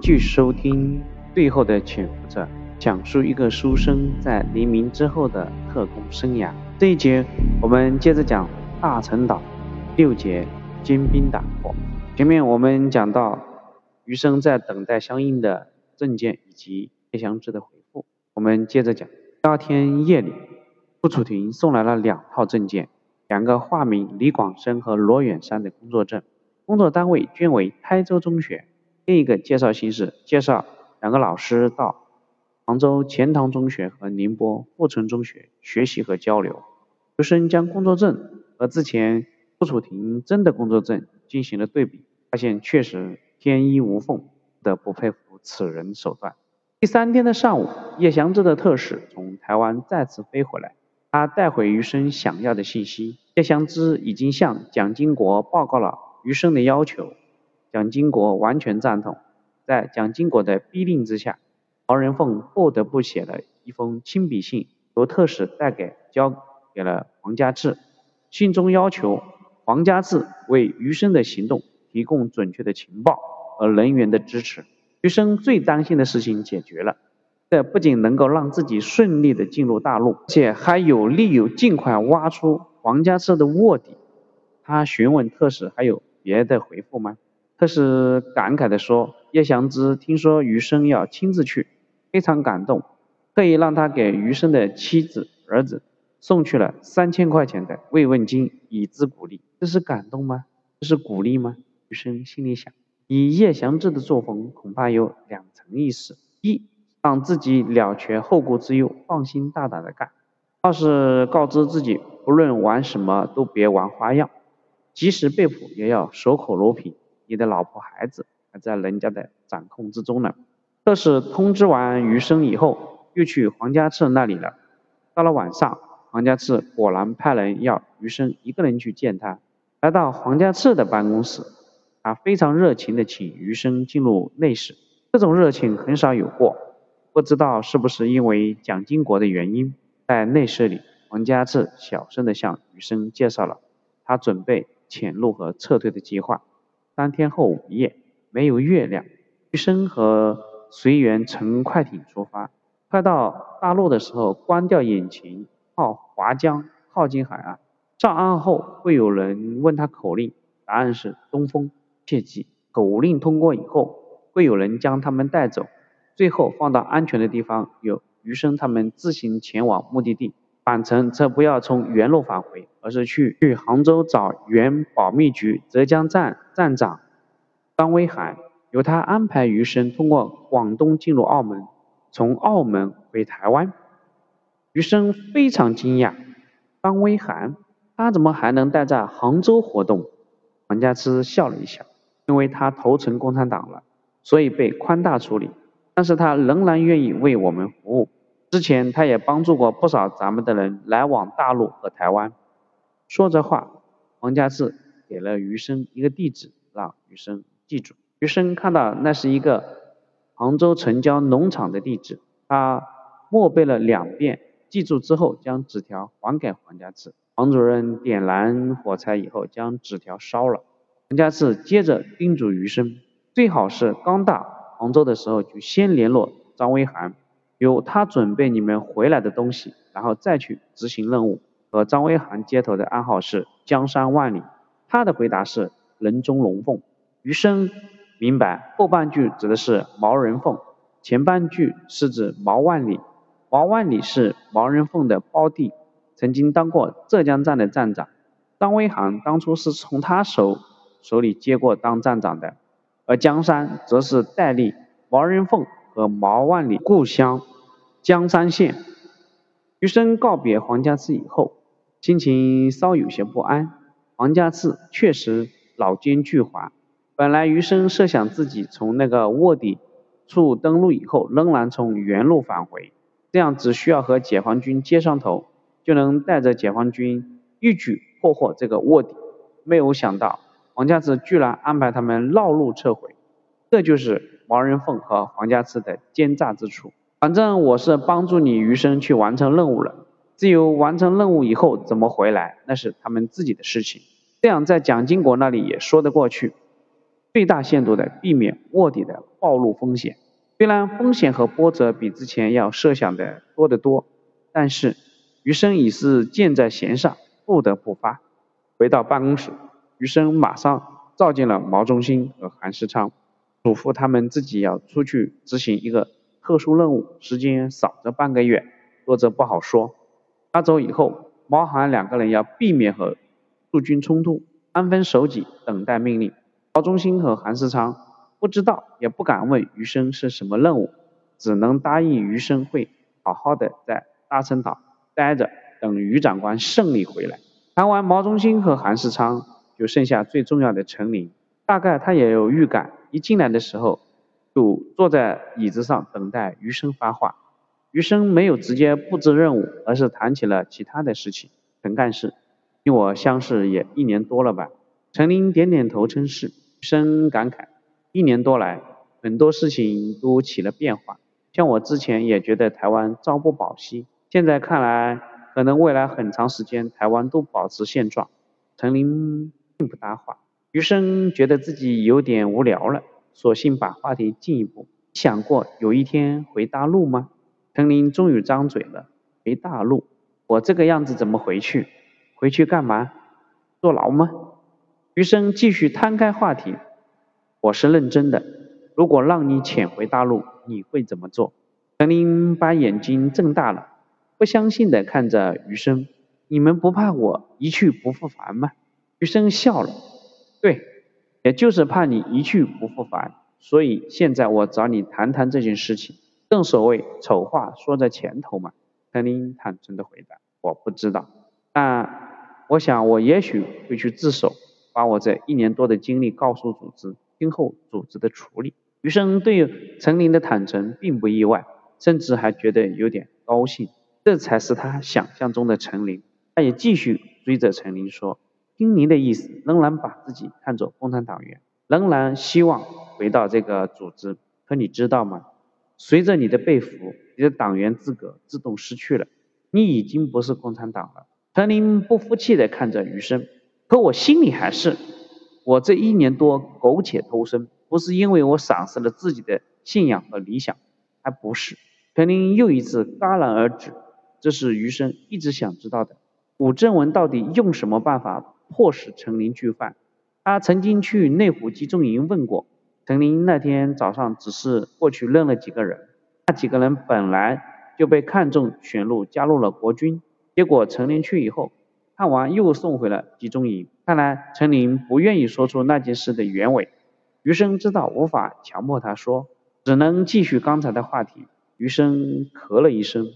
继续收听《最后的潜伏者》，讲述一个书生在黎明之后的特工生涯。这一节我们接着讲大陈岛六节坚冰打破。前面我们讲到余生在等待相应的证件以及叶祥之的回复。我们接着讲，第二天夜里，傅楚庭送来了两套证件，两个化名李广生和罗远山的工作证，工作单位均为台州中学。另一个介绍形式介绍两个老师到杭州钱塘中学和宁波富春中学学习和交流。学生将工作证和之前傅楚庭真的工作证进行了对比，发现确实天衣无缝，不得不佩服此人手段。第三天的上午，叶祥之的特使从台湾再次飞回来，他带回余生想要的信息。叶祥之已经向蒋经国报告了余生的要求。蒋经国完全赞同，在蒋经国的逼令之下，毛人凤不得不写了一封亲笔信，由特使带给交给了黄家志。信中要求黄家志为余生的行动提供准确的情报和人员的支持。余生最担心的事情解决了，这不仅能够让自己顺利的进入大陆，且还有利于尽快挖出黄家志的卧底。他询问特使还有别的回复吗？特使感慨地说：“叶祥之听说余生要亲自去，非常感动，特意让他给余生的妻子、儿子送去了三千块钱的慰问金，以资鼓励。这是感动吗？这是鼓励吗？”余生心里想：以叶祥之的作风，恐怕有两层意思：一，让自己了却后顾之忧，放心大胆的干；二是告知自己，不论玩什么都别玩花样，即使被捕也要守口如瓶。你的老婆孩子还在人家的掌控之中呢。特使通知完余生以后，又去黄家次那里了。到了晚上，黄家次果然派人要余生一个人去见他。来到黄家次的办公室，他非常热情的请余生进入内室。这种热情很少有过，不知道是不是因为蒋经国的原因，在内室里，黄家次小声的向余生介绍了他准备潜入和撤退的计划。三天后午夜，没有月亮，余生和随员乘快艇出发。快到大陆的时候，关掉引擎，靠划桨靠近海岸。上岸后会有人问他口令，答案是东风。切记，口令通过以后，会有人将他们带走，最后放到安全的地方，由余生他们自行前往目的地。返程则不要从原路返回，而是去去杭州找原保密局浙江站站长张威涵，由他安排余生通过广东进入澳门，从澳门回台湾。余生非常惊讶，张威涵他怎么还能待在杭州活动？黄家之笑了一笑，因为他投诚共产党了，所以被宽大处理，但是他仍然愿意为我们服务。之前他也帮助过不少咱们的人来往大陆和台湾。说着话，黄家志给了余生一个地址，让余生记住。余生看到那是一个杭州城郊农场的地址，他默背了两遍，记住之后将纸条还给黄家志。黄主任点燃火柴以后，将纸条烧了。黄家志接着叮嘱余生，最好是刚到杭州的时候就先联络张威涵。由他准备你们回来的东西，然后再去执行任务。和张威涵接头的暗号是江山万里，他的回答是人中龙凤。余生明白后半句指的是毛人凤，前半句是指毛万里。毛万里是毛人凤的胞弟，曾经当过浙江站的站长。张威涵当初是从他手手里接过当站长的，而江山则是代理毛人凤。和毛万里故乡江山县，余生告别黄家祠以后，心情稍有些不安。黄家祠确实老奸巨猾，本来余生设想自己从那个卧底处登陆以后，仍然从原路返回，这样只需要和解放军接上头，就能带着解放军一举破获这个卧底。没有想到黄家祠居然安排他们绕路撤回，这就是。毛人凤和黄家祠的奸诈之处。反正我是帮助你余生去完成任务了，至于完成任务以后怎么回来，那是他们自己的事情。这样在蒋经国那里也说得过去，最大限度的避免卧底的。暴露风险。虽然风险和波折比之前要设想的多得多，但是余生已是箭在弦上，不得不发。回到办公室，余生马上召见了毛中心和韩世昌，嘱咐他们自己要出去执行一个特殊任务，时间少则半个月，多则不好说。他走以后，毛韩两个人要避免和驻军冲突，安分守己，等待命令。毛中心和韩世昌。不知道也不敢问余生是什么任务，只能答应余生会好好的在大陈岛待着，等余长官胜利回来。谈完毛中心和韩世昌，就剩下最重要的陈林。大概他也有预感，一进来的时候就坐在椅子上等待余生发话。余生没有直接布置任务，而是谈起了其他的事情。陈干事，与我相识也一年多了吧？陈林点点头称是。余生感慨。一年多来，很多事情都起了变化。像我之前也觉得台湾朝不保夕，现在看来，可能未来很长时间台湾都保持现状。陈林并不搭话，余生觉得自己有点无聊了，索性把话题进一步。想过有一天回大陆吗？陈林终于张嘴了。回大陆？我这个样子怎么回去？回去干嘛？坐牢吗？余生继续摊开话题。我是认真的，如果让你潜回大陆，你会怎么做？陈林把眼睛睁大了，不相信的看着余生。你们不怕我一去不复返吗？余生笑了，对，也就是怕你一去不复返，所以现在我找你谈谈这件事情。正所谓丑话说在前头嘛。陈林坦诚的回答：我不知道，但我想我也许会去自首，把我这一年多的经历告诉组织。今后组织的处理，余生对陈林的坦诚并不意外，甚至还觉得有点高兴。这才是他想象中的陈林。他也继续追着陈林说：“听您的意思，仍然把自己看作共产党员，仍然希望回到这个组织。可你知道吗？随着你的被俘，你的党员资格自动失去了，你已经不是共产党了。”陈林不服气地看着余生，可我心里还是。我这一年多苟且偷生，不是因为我丧失了自己的信仰和理想，还不是。陈林又一次戛然而止。这是余生一直想知道的。武正文到底用什么办法迫使陈林去犯？他曾经去内湖集中营问过。陈林那天早上只是过去认了几个人，那几个人本来就被看中选入加入了国军，结果陈林去以后。看完又送回了集中营。看来陈林不愿意说出那件事的原委。余生知道无法强迫他说，只能继续刚才的话题。余生咳了一声，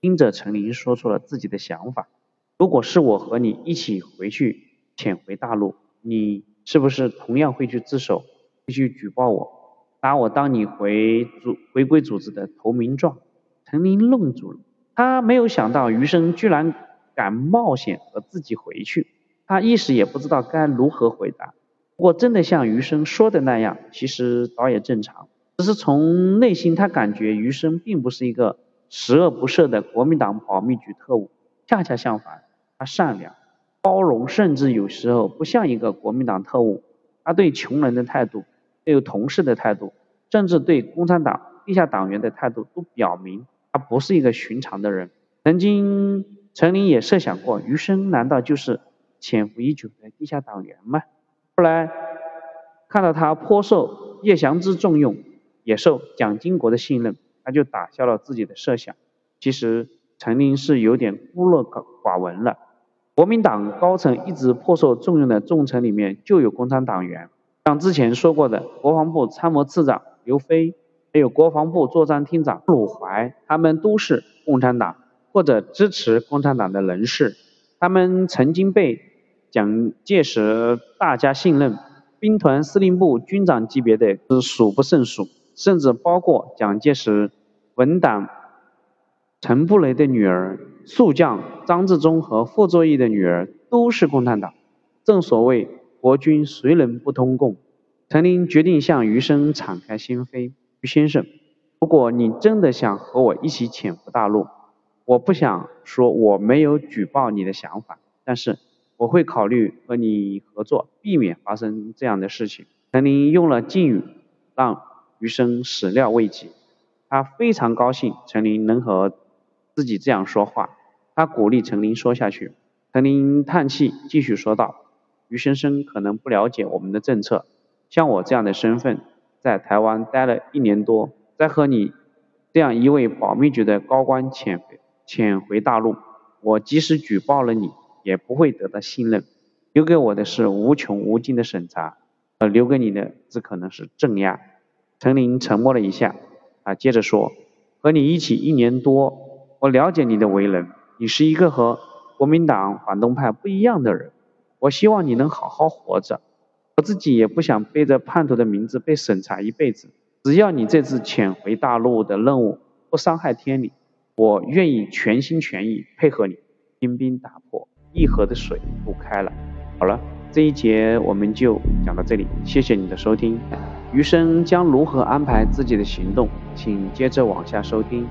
听着陈林说出了自己的想法：如果是我和你一起回去潜回大陆，你是不是同样会去自首，会去举报我，拿我当你回组回归组织的投名状？陈林愣住了，他没有想到余生居然。敢冒险和自己回去，他一时也不知道该如何回答。不过真的像余生说的那样，其实倒也正常。只是从内心他感觉余生并不是一个十恶不赦的国民党保密局特务，恰恰相反，他善良、包容，甚至有时候不像一个国民党特务。他对穷人的态度，对同事的态度，甚至对共产党地下党员的态度，都表明他不是一个寻常的人。曾经。陈林也设想过，余生难道就是潜伏已久的地下党员吗？后来看到他颇受叶祥之重用，也受蒋经国的信任，他就打消了自己的设想。其实陈林是有点孤陋寡闻了。国民党高层一直颇受重用的重臣里面就有共产党员，像之前说过的国防部参谋次长刘飞，还有国防部作战厅长鲁怀，他们都是共产党。或者支持共产党的人士，他们曾经被蒋介石大家信任，兵团司令部军长级别的是数不胜数，甚至包括蒋介石文党陈布雷的女儿速将张自忠和傅作义的女儿都是共产党。正所谓国军谁人不通共？陈林决定向余生敞开心扉，余先生，如果你真的想和我一起潜伏大陆。我不想说我没有举报你的想法，但是我会考虑和你合作，避免发生这样的事情。陈林用了敬语，让余生始料未及。他非常高兴陈林能和自己这样说话，他鼓励陈林说下去。陈林叹气，继续说道：“余先生可能不了解我们的政策，像我这样的身份，在台湾待了一年多，再和你这样一位保密局的高官潜潜回大陆，我即使举报了你，也不会得到信任。留给我的是无穷无尽的审查，而留给你的只可能是镇压。”陈林沉默了一下，啊，接着说：“和你一起一年多，我了解你的为人，你是一个和……”国民党反动派不一样的人，我希望你能好好活着。我自己也不想背着叛徒的名字被审查一辈子。只要你这次潜回大陆的任务不伤害天理，我愿意全心全意配合你。兵兵打破一河的水不开了。好了，这一节我们就讲到这里，谢谢你的收听。余生将如何安排自己的行动，请接着往下收听。